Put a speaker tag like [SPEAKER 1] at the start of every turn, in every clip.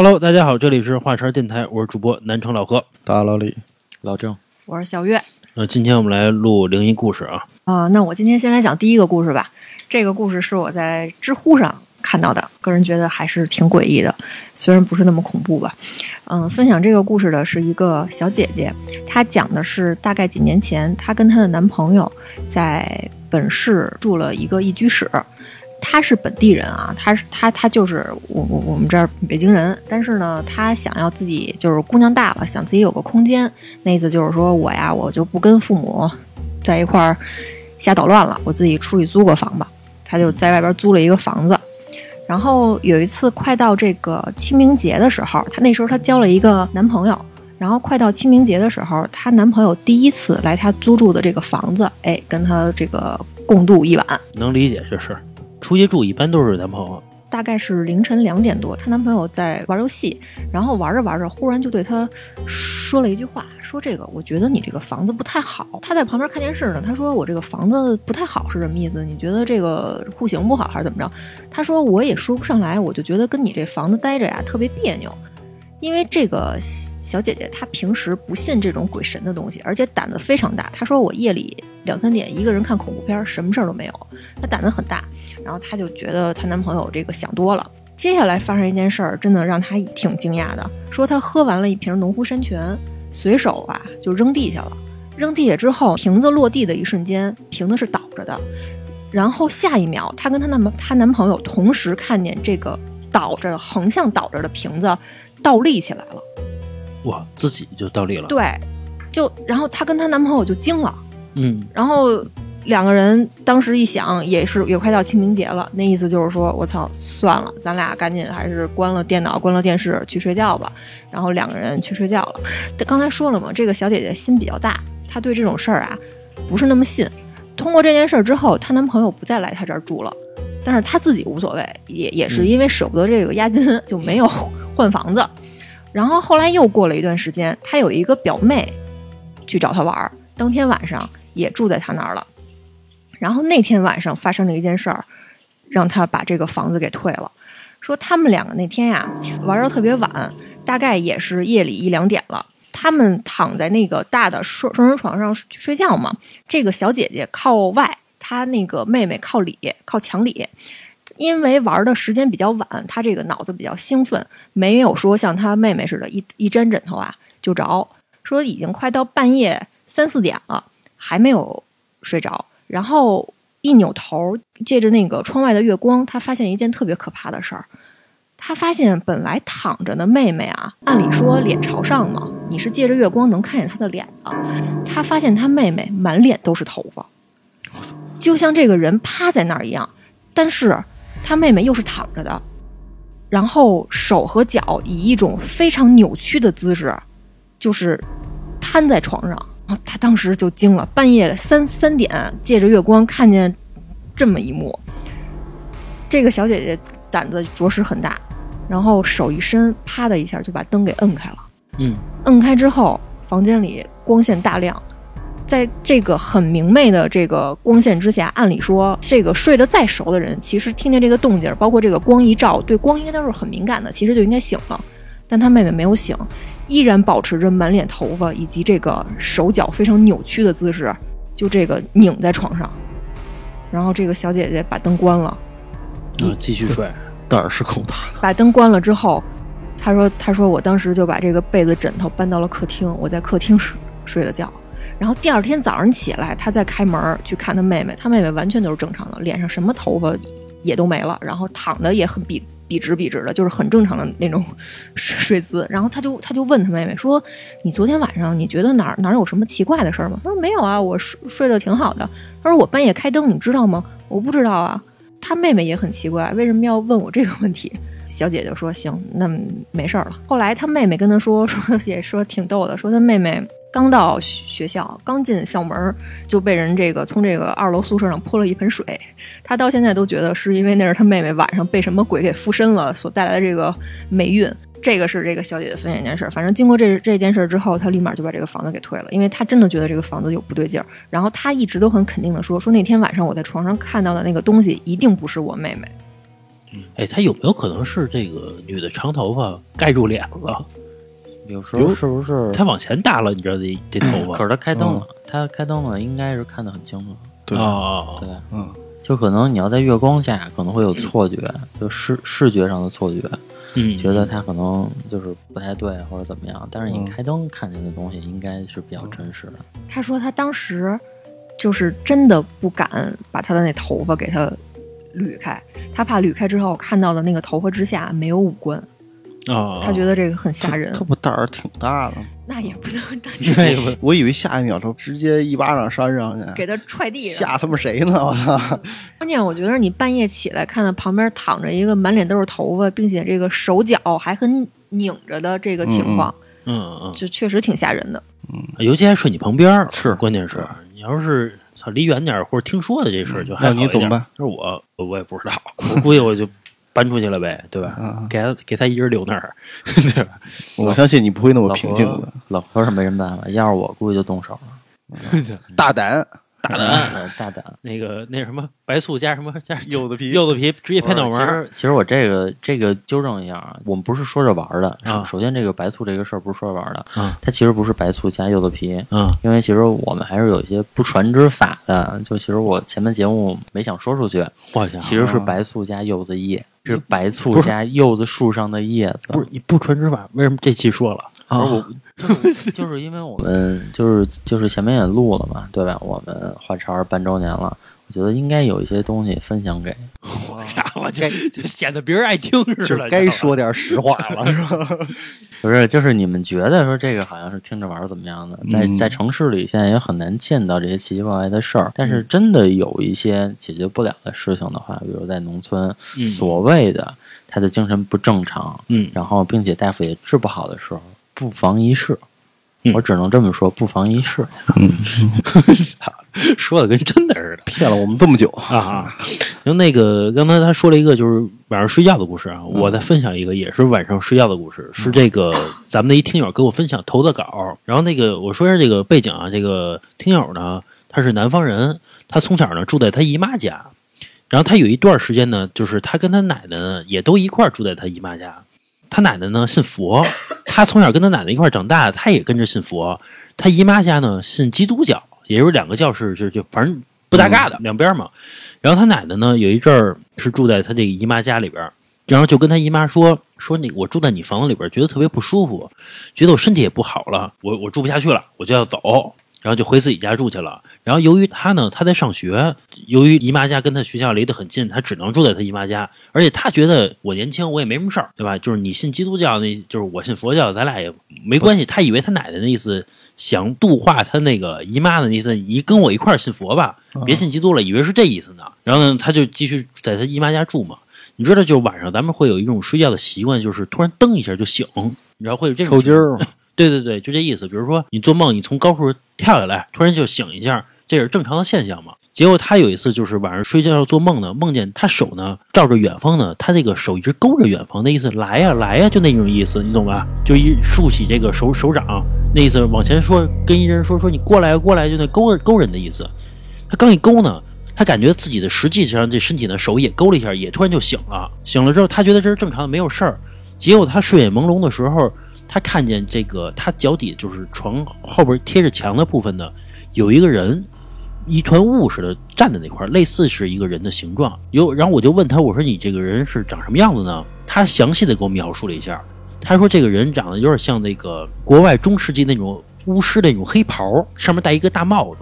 [SPEAKER 1] Hello，大家好，这里是华山电台，我是主播南城老何。
[SPEAKER 2] 大家老李，
[SPEAKER 3] 老郑，
[SPEAKER 4] 我是小月
[SPEAKER 1] 呃，今天我们来录灵异故事啊。
[SPEAKER 4] 啊、那我今天先来讲第一个故事吧。这个故事是我在知乎上看到的，个人觉得还是挺诡异的，虽然不是那么恐怖吧。嗯，分享这个故事的是一个小姐姐，她讲的是大概几年前，她跟她的男朋友在本市住了一个一居室。她是本地人啊，她是她她就是我我我们这儿北京人，但是呢，她想要自己就是姑娘大了，想自己有个空间，那意思就是说我呀，我就不跟父母在一块儿瞎捣乱了，我自己出去租个房吧。她就在外边租了一个房子，然后有一次快到这个清明节的时候，她那时候她交了一个男朋友，然后快到清明节的时候，她男朋友第一次来她租住的这个房子，哎，跟她这个共度一晚。
[SPEAKER 1] 能理解这事儿，出去住一般都是男朋友。
[SPEAKER 4] 大概是凌晨两点多，她男朋友在玩游戏，然后玩着玩着，忽然就对她说了一句话，说这个我觉得你这个房子不太好。她在旁边看电视呢，她说我这个房子不太好是什么意思？你觉得这个户型不好还是怎么着？她说我也说不上来，我就觉得跟你这房子待着呀特别别扭。因为这个小姐姐她平时不信这种鬼神的东西，而且胆子非常大。她说我夜里两三点一个人看恐怖片，什么事儿都没有。她胆子很大，然后她就觉得她男朋友这个想多了。接下来发生一件事儿，真的让她挺惊讶的。说她喝完了一瓶农夫山泉，随手啊就扔地下了。扔地下之后，瓶子落地的一瞬间，瓶子是倒着的。然后下一秒，她跟她男她男朋友同时看见这个倒着横向倒着的瓶子倒立起来了。
[SPEAKER 1] 哇，自己就倒立了。，
[SPEAKER 4] 对，就然后她跟她男朋友就惊了。
[SPEAKER 1] 嗯，
[SPEAKER 4] 然后两个人当时一想，也是也快到清明节了，那意思就是说，我操，算了，咱俩赶紧还是关了电脑，关了电视去睡觉吧。然后两个人去睡觉了。刚才说了嘛，这个小姐姐心比较大，她对这种事儿啊不是那么信。通过这件事儿之后，她男朋友不再来她这儿住了，但是她自己无所谓，也也是因为舍不得这个押金，就没有换房子。然后后来又过了一段时间，她有一个表妹去找她玩儿，当天晚上也住在他那儿了。然后那天晚上发生了一件事儿，让他把这个房子给退了。说他们两个那天呀玩到特别晚，大概也是夜里一两点了。他们躺在那个大的双双人床上睡觉嘛，这个小姐姐靠外，她那个妹妹靠里，靠墙里。因为玩的时间比较晚，她这个脑子比较兴奋，没有说像她妹妹似的，一一沾枕头啊就着。说已经快到半夜三四点了，还没有睡着。然后一扭头，借着那个窗外的月光，他发现一件特别可怕的事儿。他发现本来躺着的妹妹啊，按理说脸朝上嘛，你是借着月光能看见她的脸的。他发现他妹妹满脸都是头发，就像这个人趴在那儿一样，但是他妹妹又是躺着的，然后手和脚以一种非常扭曲的姿势，就是瘫在床上。啊，她当时就惊了，半夜三三点，借着月光看见这么一幕，这个小姐姐胆子着实很大，然后手一伸，啪的一下就把灯给摁开了。
[SPEAKER 1] 嗯，
[SPEAKER 4] 摁开之后，房间里光线大亮，在这个很明媚的这个光线之下，按理说这个睡得再熟的人，其实听见这个动静，包括这个光一照，对光应该都是很敏感的，其实就应该醒了。但他妹妹没有醒，依然保持着满脸头发以及这个手脚非常扭曲的姿势，就这个拧在床上。然后这个小姐姐把灯关了，
[SPEAKER 1] 啊，继续睡。
[SPEAKER 2] 胆儿是够大的。
[SPEAKER 4] 把灯关了之后，她说：“她说我当时就把这个被子枕头搬到了客厅，我在客厅睡睡的觉。然后第二天早上起来，她再开门去看她妹妹，她妹妹完全都是正常的，脸上什么头发也都没了，然后躺的也很笔笔直笔直的，就是很正常的那种睡 姿。然后他就他就问他妹妹说：‘你昨天晚上你觉得哪儿哪儿有什么奇怪的事儿吗？’他说：‘没有啊，我睡睡得挺好的。’他说：‘我半夜开灯，你知道吗？我不知道啊。’他妹妹也很奇怪，为什么要问我这个问题？小姐姐说：“行，那没事儿了。”后来他妹妹跟他说，说也说挺逗的，说他妹妹刚到学校，刚进校门就被人这个从这个二楼宿舍上泼了一盆水。他到现在都觉得是因为那是他妹妹晚上被什么鬼给附身了所带来的这个霉运。这个是这个小姐姐分享一件事儿，反正经过这这件事之后，她立马就把这个房子给退了，因为她真的觉得这个房子有不对劲儿。然后她一直都很肯定的说，说那天晚上我在床上看到的那个东西一定不是我妹妹。
[SPEAKER 1] 哎，他有没有可能是这个女的长头发盖住脸了？
[SPEAKER 3] 有时候是不是？
[SPEAKER 1] 他往前搭了，你知道这这头发？
[SPEAKER 3] 可是他开灯了，他开灯了，应该是看得很清楚。
[SPEAKER 2] 对
[SPEAKER 1] 啊，
[SPEAKER 3] 对，
[SPEAKER 2] 嗯，
[SPEAKER 3] 就可能你要在月光下，可能会有错觉，就视视觉上的错觉，
[SPEAKER 1] 嗯，
[SPEAKER 3] 觉得他可能就是不太对或者怎么样。但是你
[SPEAKER 2] 嗯
[SPEAKER 3] 开灯看见的东西，应该是比较真实的。
[SPEAKER 4] 他说他当时就是真的不敢把他的那头发给他捋开，他怕捋开之后看到的那个头发之下没有五官，
[SPEAKER 1] 啊，
[SPEAKER 4] 他觉得这个很吓人
[SPEAKER 2] 他。不胆儿挺大的。
[SPEAKER 4] 那也不能
[SPEAKER 1] 这个
[SPEAKER 2] 我以为下一秒他直接一巴掌扇上去，
[SPEAKER 4] 给他踹地上。
[SPEAKER 2] 吓他妈谁呢？我操！
[SPEAKER 4] 关键我觉得你半夜起来看到旁边躺着一个满脸都是头发，并且这个手脚还很拧着的这个情况，
[SPEAKER 1] 嗯嗯，
[SPEAKER 4] 就确实挺吓人的。
[SPEAKER 1] 嗯尤其还睡你旁边儿
[SPEAKER 2] 是
[SPEAKER 1] 关键是你要是操离远点儿或者听说的这事儿就还
[SPEAKER 2] 那
[SPEAKER 1] 好一点
[SPEAKER 2] 你怎么办？
[SPEAKER 1] 就是我我我也不知道，我估计我就搬出去了呗，对吧？
[SPEAKER 2] 啊
[SPEAKER 1] 给他给他一人留那儿，对吧？
[SPEAKER 2] 我相信你不会那么平静的，
[SPEAKER 3] 老何是没什么办法，要是我估计就动手了。
[SPEAKER 2] 大胆，
[SPEAKER 1] 大胆，
[SPEAKER 3] 大胆。
[SPEAKER 1] 那个那什么白醋加什么加
[SPEAKER 2] 柚子皮。
[SPEAKER 1] 柚子皮直接拍脑门
[SPEAKER 3] 其
[SPEAKER 1] 儿
[SPEAKER 3] 实其实我这个这个纠正一下啊，我们不是说着玩儿的。
[SPEAKER 1] 啊。
[SPEAKER 3] 首首先，这个白醋这个事儿不是说着玩儿的，
[SPEAKER 1] 啊。
[SPEAKER 3] 它其实不是白醋加柚子皮，
[SPEAKER 1] 嗯
[SPEAKER 3] 因为其实我们还是有一些不传之法的。就其实我前面节目没想说出去，其实是白醋加柚子叶，是白醋加柚子树上的叶子。
[SPEAKER 1] 不是你不传之法，为什么这期说了？
[SPEAKER 2] 啊！
[SPEAKER 3] 我就是因为我们就是就是前面也录了嘛，对吧？我们华超半周年了，我觉得应该有一些东西分享给
[SPEAKER 1] 家伙，就就显得别人爱听似
[SPEAKER 2] 就
[SPEAKER 1] 的，
[SPEAKER 2] 该说点实话了，是吧？
[SPEAKER 3] 不是，就是你们觉得说这个好像是听着玩儿怎么样的，在
[SPEAKER 2] 嗯
[SPEAKER 3] 在城市里现在也很难见到这些奇奇怪怪的事儿，但是真的有一些解决不了的事情的话，比如在农村，
[SPEAKER 1] 嗯
[SPEAKER 3] 所谓的他的精神不正常，
[SPEAKER 1] 嗯
[SPEAKER 3] 然后并且大夫也治不好的时候，不妨一试。
[SPEAKER 1] 嗯。
[SPEAKER 3] 我只能这么说，不妨一试。嗯。
[SPEAKER 1] 说的跟真的似的。
[SPEAKER 2] 骗了我们这么久，
[SPEAKER 1] 啊，然后那个刚才他说了一个就是晚上睡觉的故事啊，我再分享一个也是晚上睡觉的故事，是这个咱们的一听友给我分享投的稿，然后那个我说一下这个背景啊，这个听友呢他是南方人，他从小呢住在他姨妈家，然后他有一段时间呢，就是他跟他奶奶呢也都一块住在他姨妈家，他奶奶呢信佛，他从小跟他奶奶一块长大，他也跟着信佛，他姨妈家呢信基督教，也就是两个教是就就反正不搭嘎的、两边嘛。然后他奶奶呢有一阵儿是住在他这个姨妈家里边，然后就跟他姨妈说说那我住在你房子里边，觉得特别不舒服，觉得我身体也不好了，我我住不下去了，我就要走。然后就回自己家住去了。然后由于他呢，他在上学，由于姨妈家跟他学校离得很近，他只能住在他姨妈家。而且他觉得我年轻，我也没什么事儿，对吧？就是你信基督教，那就是我信佛教，咱俩也没关系。他以为他奶奶的意思想度化他那个姨妈的意思，你跟我一块儿信佛吧，别信基督了，以为是这意思呢。然后呢，他就继续在他姨妈家住嘛。你知道，就晚上咱们会有一种睡觉的习惯，就是突然蹬一下就醒，你知道会有这种
[SPEAKER 2] 抽筋儿嘛，
[SPEAKER 1] 对对对，就这意思。比如说你做梦，你从高处跳下来，突然就醒一下，这是正常的现象嘛。结果他有一次就是晚上睡觉要做梦呢，梦见他手呢照着远方呢，他这个手一直勾着远方，那意思来呀来呀，就那种意思，你懂吧？就一竖起这个手手掌，那意思往前说，跟一人说说你过来过来，就那勾着勾人的意思。他刚一勾呢，他感觉自己的实际上这身体呢手也勾了一下，也突然就醒了。醒了之后，他觉得这是正常的，没有事儿。结果他睡眼朦胧的时候，他看见这个他脚底就是床后边贴着墙的部分呢，有一个人，一团雾似的站在那块儿，类似是一个人的形状。有，然后我就问他，我说你这个人是长什么样子呢？他详细的给我描述了一下。他说这个人长得有点像那个国外中世纪那种巫师那种黑袍，上面戴一个大帽子，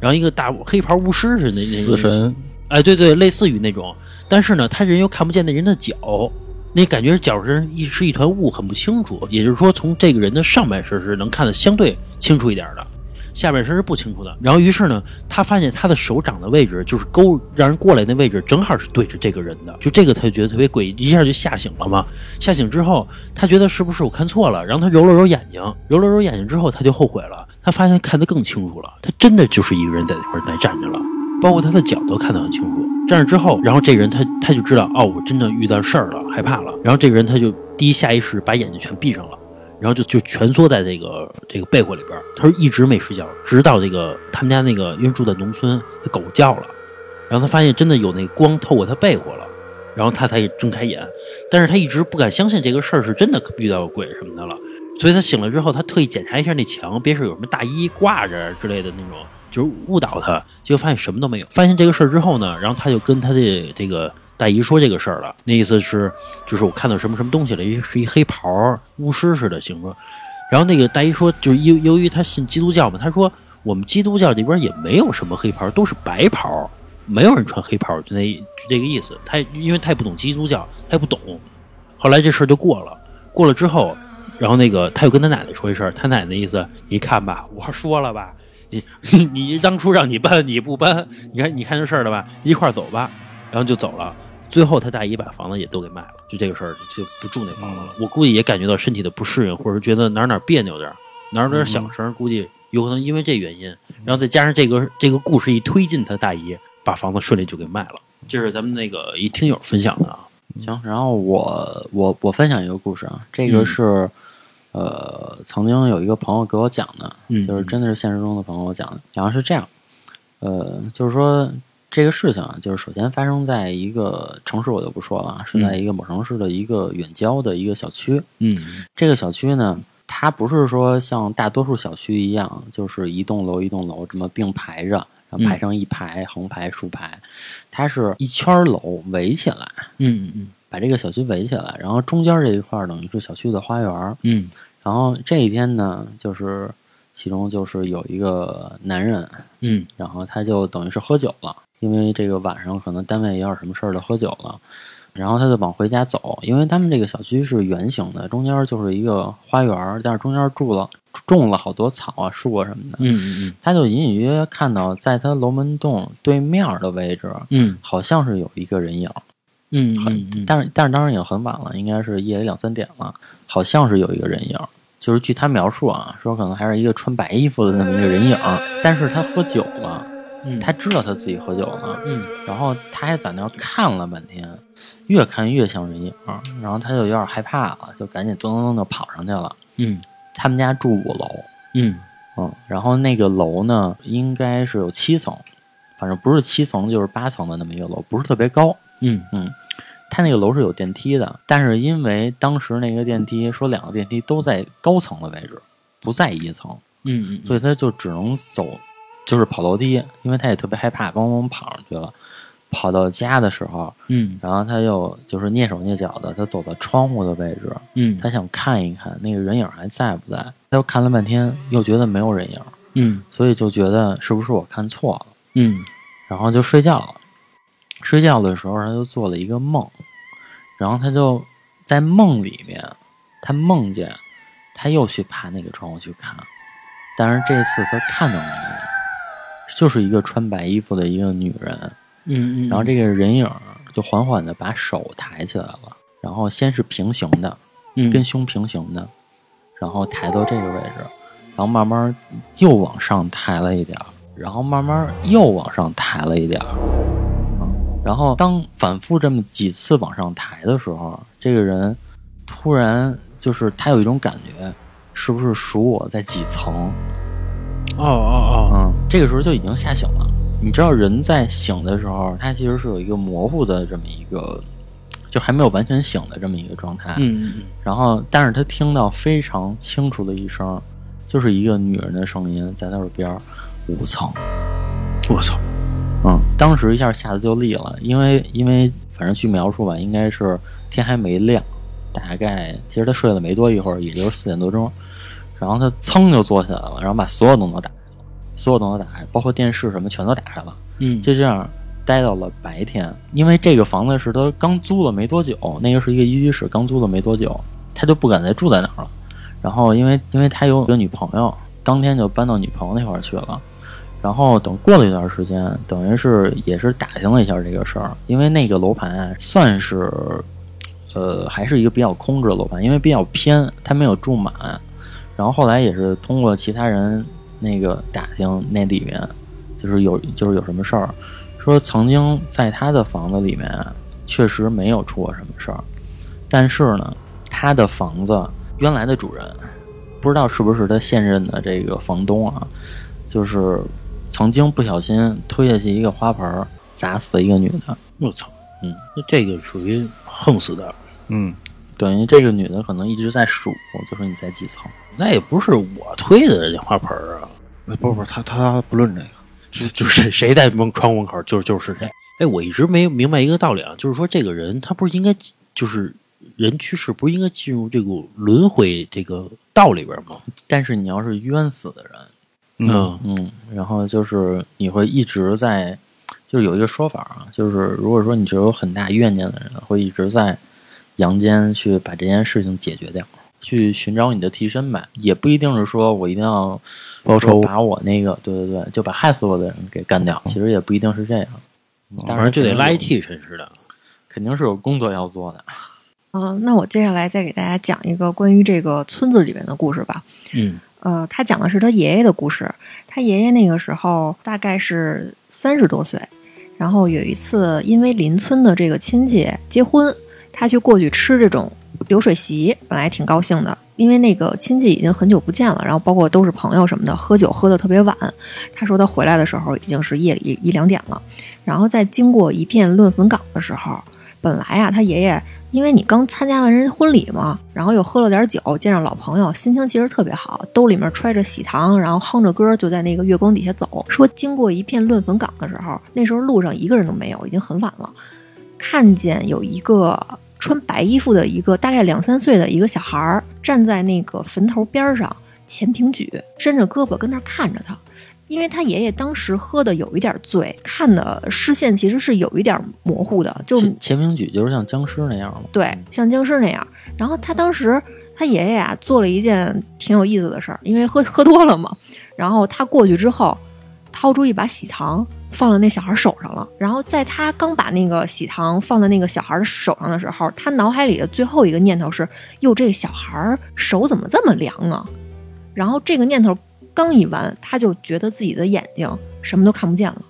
[SPEAKER 1] 然后一个大黑袍巫师似的那那
[SPEAKER 2] 死神，
[SPEAKER 1] 哎，对对，类似于那种，但是呢，他人又看不见那人的脚，那感觉脚上一是一团雾，很不清楚。也就是说，从这个人的上半身是能看得相对清楚一点的，下半身是不清楚的。然后，于是呢，他发现他的手掌的位置，就是勾让人过来那位置，正好是对着这个人的。就这个，他就觉得特别诡异，一下就吓醒了嘛。吓醒之后，他觉得是不是我看错了？然后他揉了揉眼睛，揉了揉眼睛之后，他就后悔了。他发现看得更清楚了，他真的就是一个人在那块儿站着了。包括他的脚都看得很清楚。站着之后，然后这个人他他就知道，哦，我真的遇到事儿了，害怕了。然后这个人他就第一下意识把眼睛全闭上了，然后就就蜷缩在这个这个被窝里边。他说一直没睡觉，直到这个他们家那个因为住在农村，狗叫了，然后他发现真的有那光透过他被窝了，然后他才睁开眼。但是他一直不敢相信这个事儿是真的遇到鬼什么的了，所以他醒了之后，他特意检查一下那墙，别是有什么大衣挂着之类的那种，就是误导他。结果发现什么都没有。发现这个事儿之后呢，然后他就跟他的这个大姨说这个事儿了。那意思是，就是我看到什么什么东西了，一是一黑袍巫师似的形状。然后那个大姨说，就是由由于他信基督教嘛，他说我们基督教这边也没有什么黑袍，都是白袍，没有人穿黑袍，就那就这个意思。他因为他也不懂基督教，他也不懂。后来这事儿就过了，过了之后，然后那个他又跟他奶奶说一声，他奶奶意思，你看吧，我说了吧，你你你当初让你搬你不搬，你看你看这事儿了吧，一块儿走吧，然后就走了。最后他大姨把房子也都给卖了，就这个事儿就不住那房子了。我估计也感觉到身体的不适应，或者觉得哪儿哪儿别扭点儿，哪儿哪儿响声，估计有可能因为这原因。然后再加上这个这个故事一推进，他大姨把房子顺利就给卖了。这是咱们那个一听友分享的啊。
[SPEAKER 3] 行，然后我我我分享一个故事啊，这个
[SPEAKER 1] 嗯
[SPEAKER 3] 是、呃曾经有一个朋友给我讲的，
[SPEAKER 1] 嗯
[SPEAKER 3] 就是真的是现实中的朋友我讲的，然后是这样，呃，就是说这个事情啊，就是首先发生在一个城市，我就不说了啊，是在一个某城市的一个远郊的一个小区，
[SPEAKER 1] 嗯
[SPEAKER 3] 这个小区呢。它不是说像大多数小区一样，就是一栋楼一栋楼这么并排着，然后排成一排、横排、竖排，它是一圈楼围起来，
[SPEAKER 1] 嗯嗯
[SPEAKER 3] 把这个小区围起来，然后中间这一块儿等于是小区的花园儿。
[SPEAKER 1] 嗯
[SPEAKER 3] 然后这一天呢，就是其中就是有一个男人，
[SPEAKER 1] 嗯
[SPEAKER 3] 然后他就等于是喝酒了，因为这个晚上可能单位也有什么事儿了，喝酒了。然后他就往回家走，因为他们这个小区是圆形的，中间就是一个花园儿，但是中间住了种了好多草啊、树啊什么的。
[SPEAKER 1] 嗯嗯嗯
[SPEAKER 3] 他就隐隐约约看到，在他楼门洞对面的位置，
[SPEAKER 1] 嗯
[SPEAKER 3] 好像是有一个人影儿。
[SPEAKER 1] 嗯
[SPEAKER 3] 很，
[SPEAKER 1] 嗯
[SPEAKER 3] 但是但是当时已经很晚了，应该是夜里两三点了，好像是有一个人影儿，就是据他描述啊，说可能还是一个穿白衣服的那么一个人影儿，但是他喝酒了，
[SPEAKER 1] 嗯
[SPEAKER 3] 他知道他自己喝酒了，
[SPEAKER 1] 嗯
[SPEAKER 3] 然后他还在那儿看了半天，越看越像人影儿，然后他就有点害怕了，就赶紧噔噔噔就跑上去了。
[SPEAKER 1] 嗯
[SPEAKER 3] 他们家住五楼，
[SPEAKER 1] 嗯
[SPEAKER 3] 嗯，然后那个楼呢，应该是有七层，反正不是七层就是八层的那么一个楼，不是特别高。
[SPEAKER 1] 嗯嗯
[SPEAKER 3] 他那个楼是有电梯的，但是因为当时那个电梯说两个电梯都在高层的位置，不在一层，
[SPEAKER 1] 嗯
[SPEAKER 3] 所以他就只能走，就是跑楼梯，因为他也特别害怕，咣咣跑上去了。跑到家的时候，
[SPEAKER 1] 嗯
[SPEAKER 3] 然后他又就是蹑手蹑脚的，他走到窗户的位置，
[SPEAKER 1] 嗯
[SPEAKER 3] 他想看一看那个人影还在不在。他又看了半天，又觉得没有人影，
[SPEAKER 1] 嗯
[SPEAKER 3] 所以就觉得是不是我看错了。
[SPEAKER 1] 嗯
[SPEAKER 3] 然后就睡觉了。睡觉的时候，他就做了一个梦，然后他就在梦里面，他梦见他又去爬那个窗户去看，但是这次他看到那个，就是一个穿白衣服的一个女人，
[SPEAKER 1] 嗯，
[SPEAKER 3] 然后这个人影就缓缓的把手抬起来了，然后先是平行的，
[SPEAKER 1] 嗯。
[SPEAKER 3] 跟胸平行的，然后抬到这个位置，然后慢慢又往上抬了一点儿，然后慢慢又往上抬了一点儿，嗯，然后当反复这么几次往上抬的时候，这个人突然就是他有一种感觉，是不是数我在几层？
[SPEAKER 1] 哦哦哦
[SPEAKER 3] 嗯，这个时候就已经吓醒了。你知道人在醒的时候，他其实是有一个模糊的这么一个，就还没有完全醒的这么一个状态。
[SPEAKER 1] 嗯，嗯
[SPEAKER 3] 然后，但是他听到非常清楚的一声，就是一个女人的声音在他耳边儿，五层。
[SPEAKER 1] 我操，
[SPEAKER 3] 嗯，当时一下吓得就立了，因为因为反正据描述吧，应该是天还没亮，大概其实他睡了没多一会儿，也就是四点多钟，然后他噌就坐起来了，然后把所有灯都打开了，所有灯都打开，包括电视什么全都打开了，
[SPEAKER 1] 嗯
[SPEAKER 3] 就这样待到了白天。因为这个房子是他刚租了没多久，那个是一个一居室，刚租了没多久，他就不敢再住在那儿了。然后因为因为他有一个女朋友，当天就搬到女朋友那块儿去了。然后等过了一段时间，等于是也是打听了一下这个事儿，因为那个楼盘算是，呃，还是一个比较空置的楼盘，因为比较偏，它没有住满。然后后来也是通过其他人那个打听，那里面就是有就是有什么事儿，说曾经在他的房子里面确实没有出过什么事儿，但是呢，他的房子原来的主人不知道是不是他现任的这个房东啊，就是曾经不小心推下去一个花盆，砸死了一个女的。
[SPEAKER 1] 我操，那这个属于横死的，
[SPEAKER 2] 嗯，
[SPEAKER 3] 等于这个女的可能一直在数，就说你在几层。
[SPEAKER 1] 那也不是我推的这花盆啊，
[SPEAKER 2] 不不不，他他不论这个，
[SPEAKER 1] 就就是谁谁在门窗户门口，就是就是谁。哎，我一直没明白一个道理啊，就是说这个人他不是应该就是人去世不是应该进入这个轮回这个道里边吗？
[SPEAKER 3] 但是你要是冤死的人，
[SPEAKER 1] 嗯
[SPEAKER 3] 嗯，然后就是你会一直在，就是有一个说法啊，就是如果说你只有很大怨念的人，会一直在阳间去把这件事情解决掉，去寻找你的替身呗，也不一定是说我一定要
[SPEAKER 2] 报仇
[SPEAKER 3] 把我那个，对对对，就把害死我的人给干掉，其实也不一定是这样，当然
[SPEAKER 1] 反正就得拉替身似的。
[SPEAKER 3] 肯定是有工作要做的。
[SPEAKER 4] 啊、那我接下来再给大家讲一个关于这个村子里面的故事吧。
[SPEAKER 1] 嗯
[SPEAKER 4] 呃，他讲的是他爷爷的故事。他爷爷那个时候大概是三十多岁，然后有一次因为邻村的这个亲戚结婚，他去过去吃这种流水席，本来挺高兴的，因为那个亲戚已经很久不见了，然后包括都是朋友什么的，喝酒喝得特别晚。他说他回来的时候已经是夜里一两点了，然后在经过一片乱坟岗的时候，本来啊，他爷爷因为你刚参加完人婚礼嘛，然后又喝了点酒，见着老朋友，心情其实特别好，兜里面揣着喜糖，然后哼着歌就在那个月光底下走。说经过一片乱坟岗的时候，那时候路上一个人都没有，已经很晚了，看见有一个穿白衣服的一个大概两三岁的一个小孩站在那个坟头边上，前平举，伸着胳膊跟那看着他。因为他爷爷当时喝的有一点醉，看的视线其实是有一点模糊的，就
[SPEAKER 3] 前前平举就是像僵尸那样嘛，
[SPEAKER 4] 对，像僵尸那样。然后他当时他爷爷啊做了一件挺有意思的事儿，因为喝喝多了嘛。然后他过去之后，掏出一把喜糖放在那小孩手上了。然后在他刚把那个喜糖放在那个小孩的手上的时候，他脑海里的最后一个念头是：哟，这个小孩手怎么这么凉啊？然后这个念头刚一完，他就觉得自己的眼睛什么都看不见了。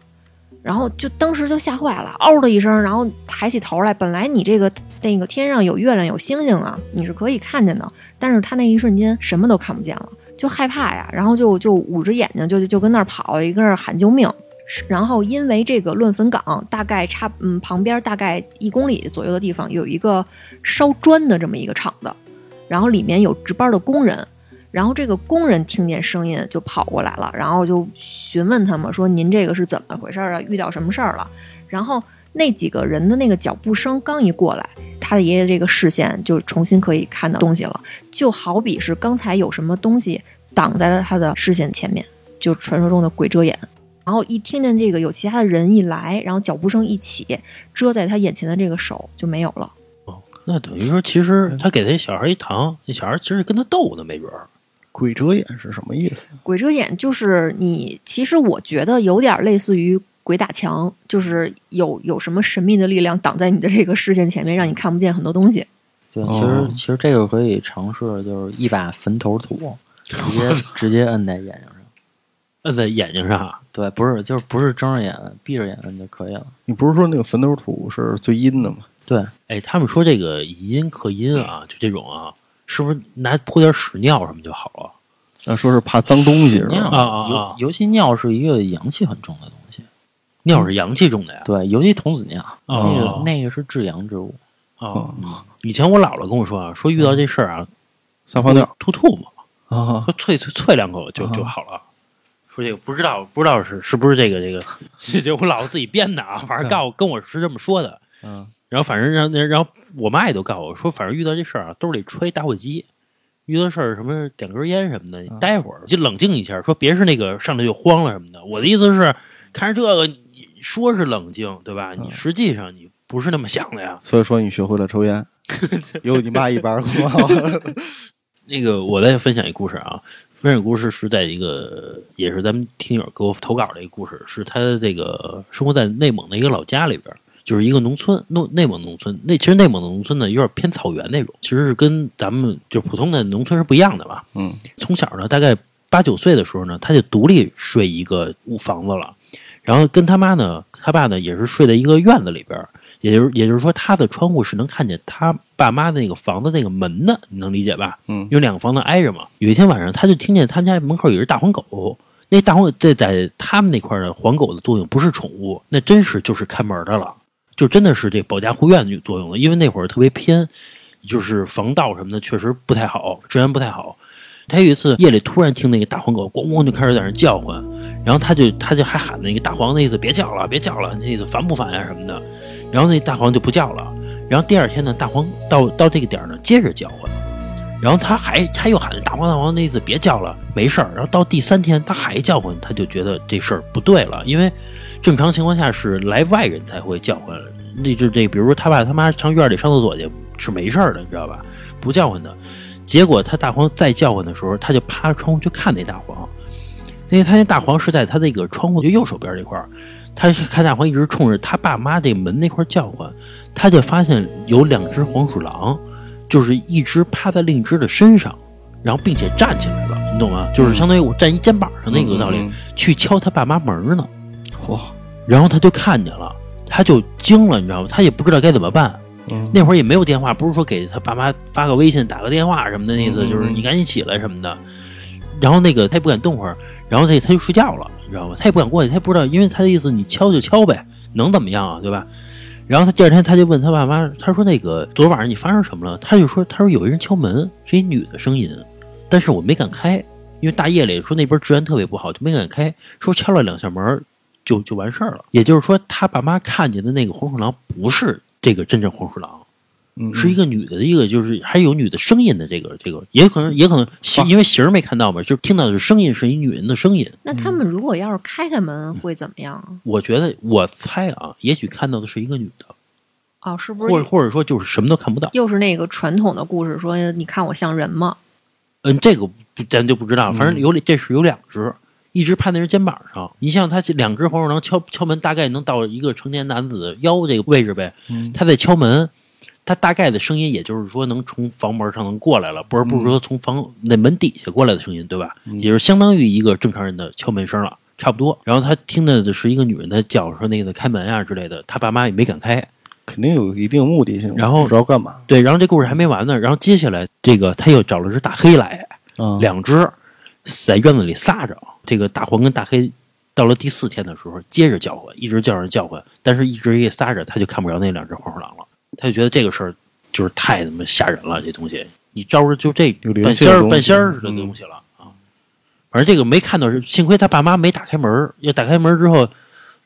[SPEAKER 4] 然后就当时就吓坏了，嗷的一声，然后抬起头来。本来你这个那个天上有月亮有星星啊，你是可以看见的，但是他那一瞬间什么都看不见了，就害怕呀，然后就就捂着眼睛就就跟那儿跑，一个那儿喊救命。然后因为这个乱坟岗大概差嗯旁边大概一公里左右的地方有一个烧砖的这么一个厂子，然后里面有值班的工人，然后这个工人听见声音就跑过来了，然后就询问他们说：“您这个是怎么回事啊？遇到什么事儿了？”然后那几个人的那个脚步声刚一过来，他的爷爷这个视线就重新可以看到东西了，就好比是刚才有什么东西挡在了他的视线前面，就传说中的鬼遮眼。然后一听见这个有其他的人一来，然后脚步声一起，遮在他眼前的这个手就没有了。
[SPEAKER 1] 那等于说，其实他给那小孩一糖，那小孩其实跟他斗呢，没准儿。
[SPEAKER 2] 鬼遮眼是什么意思？
[SPEAKER 4] 鬼遮眼就是你，其实我觉得有点类似于鬼打墙，就是有有什么神秘的力量挡在你的这个视线前面，让你看不见很多东西。
[SPEAKER 3] 对，
[SPEAKER 2] 哦
[SPEAKER 3] 其实其实这个可以尝试，就是一把坟头土，直接直接摁在眼睛上。
[SPEAKER 1] 摁在眼睛上，
[SPEAKER 3] 对，不是就是不是睁着眼，闭着眼摁就可以了。
[SPEAKER 2] 你不是说那个坟头土是最阴的吗？
[SPEAKER 3] 对，
[SPEAKER 1] 哎，他们说这个以阴克阴啊，就这种啊，是不是拿泼点屎尿什么就好了？
[SPEAKER 2] 啊，说是怕脏东西是吧？
[SPEAKER 1] 啊啊啊
[SPEAKER 3] 尤尤其尿是一个阳气很重的东西。
[SPEAKER 1] 尿是阳气重的呀。
[SPEAKER 3] 对，尤其童子尿，那个
[SPEAKER 1] 哦
[SPEAKER 3] 那个是至阳之物。
[SPEAKER 1] 啊，
[SPEAKER 3] 嗯，
[SPEAKER 1] 以前我姥姥跟我说啊，说遇到这事儿啊，
[SPEAKER 2] 撒泡尿
[SPEAKER 1] 吐吐沫，
[SPEAKER 2] 啊，
[SPEAKER 1] 说啐啐啐两口就就好了。说这个不知道不知道是是不是这个这个，这我姥姥自己编的啊，反正告诉跟我是这么说的。
[SPEAKER 3] 嗯，
[SPEAKER 1] 然后反正让然后我妈也都告诉我说，反正遇到这事儿啊，兜里揣打火机，遇到事儿什么点根烟什么的，你待会儿就冷静一下，说别是那个上来就慌了什么的。我的意思是，看着这个你说是冷静，对吧？你实际上你不是那么想的呀。
[SPEAKER 2] 所以说你学会了抽烟，有你妈一半功劳。
[SPEAKER 1] 那个我再分享一故事啊，分享故事是在一个也是咱们听友给我投稿的一个故事，是他这个生活在内蒙的一个老家里边，就是一个农村，内内蒙农村。那其实内蒙的农村呢，有点偏草原那种，其实是跟咱们就普通的农村是不一样的吧。
[SPEAKER 2] 嗯，
[SPEAKER 1] 从小呢，大概八九岁的时候呢，他就独立睡一个屋房子了，然后跟他妈呢，他爸呢也是睡在一个院子里边，也就是也就是说，他的窗户是能看见他爸妈的那个房子那个门的，你能理解吧？
[SPEAKER 2] 嗯
[SPEAKER 1] 因为两个房子挨着嘛。有一天晚上，他就听见他们家门口有一只大黄狗。那大黄这在他们那块儿的黄狗的作用不是宠物，那真是就是看门的了。就真的是这保家护院的作用了，因为那会儿特别偏，就是防盗什么的确实不太好，治安不太好。他有一次夜里突然听那个大黄狗咣咣就开始在那叫唤，然后他就他就还喊那个大黄那意思别叫了别叫了，那意思烦不烦呀、什么的。然后那大黄就不叫了。然后第二天呢，大黄到到这个点儿呢，接着叫唤。然后他还他又喊大黄大黄那意思别叫了没事儿。然后到第三天他还叫唤，他就觉得这事儿不对了，因为正常情况下是来外人才会叫唤，那就这比如说他爸他妈上院里上厕所去是没事儿的，你知道吧？不叫唤的。结果他大黄再叫唤的时候，他就趴窗户去看那大黄。那他那大黄是在他那个窗户的右手边这块儿，他是看大黄一直冲着他爸妈这门那块叫唤，他就发现有两只黄鼠狼，就是一只趴在另一只的身上，然后并且站起来了，你懂吗？就是相当于我站一肩膀上那个道理，
[SPEAKER 2] 嗯
[SPEAKER 1] 去敲他爸妈门儿呢。
[SPEAKER 2] 嚯，
[SPEAKER 1] 然后他就看见了，他就惊了，你知道吗？他也不知道该怎么办。
[SPEAKER 2] 嗯
[SPEAKER 1] 那会儿也没有电话，不是说给他爸妈发个微信、打个电话什么的，那意思就是你赶紧起来什么的。然后那个他也不敢动会儿，然后他他就睡觉了，你知道吗？他也不敢过去，他也不知道，因为他的意思你敲就敲呗，能怎么样啊，对吧？然后他第二天他就问他爸妈，他说那个昨晚上你发生什么了？他就说他说有一人敲门，是一女的声音，但是我没敢开，因为大夜里说那边治安特别不好，就没敢开。说敲了两下门就就完事儿了。也就是说，他爸妈看见的那个黄鼠狼不是这个真正黄鼠狼，
[SPEAKER 2] 嗯
[SPEAKER 1] 是一个女的，一个就是还有女的声音的这个这个，也可能也可能形因为形儿没看到嘛，就听到的是声音是一女人的声音。
[SPEAKER 4] 那他们如果要是开开门会怎么样啊？
[SPEAKER 1] 我觉得我猜啊，也许看到的是一个女的，
[SPEAKER 4] 哦，是不
[SPEAKER 1] 或者
[SPEAKER 4] 是
[SPEAKER 1] 或者说就是什么都看不到。
[SPEAKER 4] 又是那个传统的故事，说你看我像人吗？
[SPEAKER 1] 嗯，这个咱就不知道，反正
[SPEAKER 2] 嗯
[SPEAKER 1] 有这是有两只，一直趴那人肩膀上。你像他这两只黄鼠狼敲敲门，大概能到一个成年男子的腰这个位置呗。
[SPEAKER 2] 嗯
[SPEAKER 1] 他在敲门，他大概的声音也就是说能从房门上能过来了，不是不是说从房那门底下过来的声音，对吧？
[SPEAKER 2] 嗯
[SPEAKER 1] 也就是相当于一个正常人的敲门声了。差不多，然后他听的是一个女人在叫，说那个开门啊之类的，他爸妈也没敢开。
[SPEAKER 2] 肯定有一定目的性，
[SPEAKER 1] 然后
[SPEAKER 2] 不知道干嘛
[SPEAKER 1] 对，然后这故事还没完呢，然后接下来这个他又找了只大黑来，
[SPEAKER 2] 啊，
[SPEAKER 1] 两只在院子里撒着。这个大黄跟大黑到了第四天的时候，接着叫唤，一直叫着叫唤，但是一直也撒着，他就看不着那两只黄鼠狼了。他就觉得这个事儿就是太他妈吓人了，这东西你招着就这半仙儿半仙儿似的
[SPEAKER 2] 嗯
[SPEAKER 1] 东西了、啊。反正这个没看到是，幸亏他爸妈没打开门儿，要打开门儿之后